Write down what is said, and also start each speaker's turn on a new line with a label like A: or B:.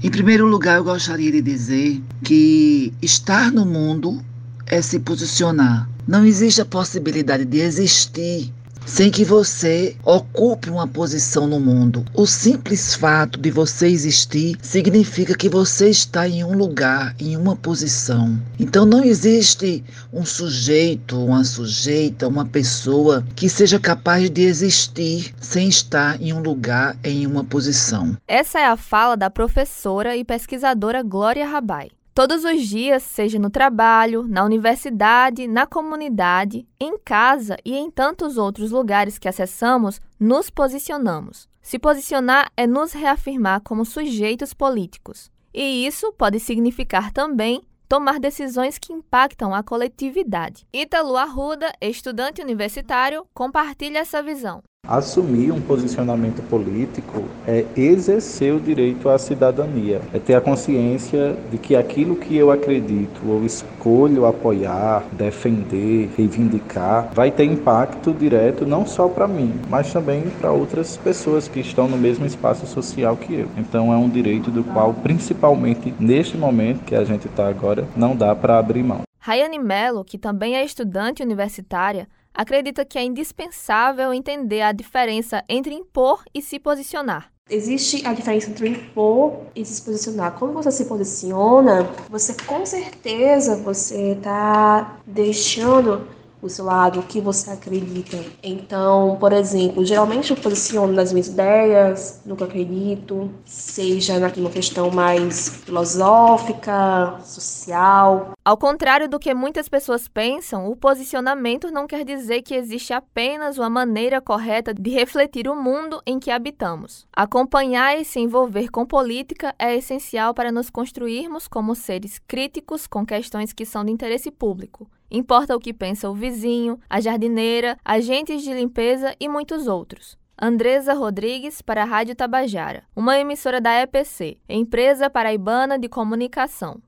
A: Em primeiro lugar, eu gostaria de dizer que estar no mundo é se posicionar. Não existe a possibilidade de existir sem que você ocupe uma posição no mundo. O simples fato de você existir significa que você está em um lugar, em uma posição. Então não existe um sujeito, uma sujeita, uma pessoa que seja capaz de existir sem estar em um lugar, em uma posição.
B: Essa é a fala da professora e pesquisadora Glória Rabai. Todos os dias, seja no trabalho, na universidade, na comunidade, em casa e em tantos outros lugares que acessamos, nos posicionamos. Se posicionar é nos reafirmar como sujeitos políticos. E isso pode significar também tomar decisões que impactam a coletividade. Ítalo Arruda, estudante universitário, compartilha essa visão.
C: Assumir um posicionamento político é exercer o direito à cidadania, é ter a consciência de que aquilo que eu acredito ou escolho apoiar, defender, reivindicar, vai ter impacto direto não só para mim, mas também para outras pessoas que estão no mesmo espaço social que eu. Então é um direito do qual, principalmente neste momento que a gente está agora, não dá para abrir mão.
B: Rayane Mello, que também é estudante universitária, acredita que é indispensável entender a diferença entre impor e se posicionar.
D: Existe a diferença entre impor e se posicionar. Quando você se posiciona, você com certeza você está deixando o seu lado, o que você acredita. Então, por exemplo, geralmente eu posiciono nas minhas ideias, no que eu acredito, seja numa questão mais filosófica, social.
B: Ao contrário do que muitas pessoas pensam, o posicionamento não quer dizer que existe apenas uma maneira correta de refletir o mundo em que habitamos. Acompanhar e se envolver com política é essencial para nos construirmos como seres críticos com questões que são de interesse público Importa o que pensa o vizinho, a jardineira, agentes de limpeza e muitos outros. Andresa Rodrigues para a Rádio Tabajara, uma emissora da EPC, Empresa Paraibana de Comunicação.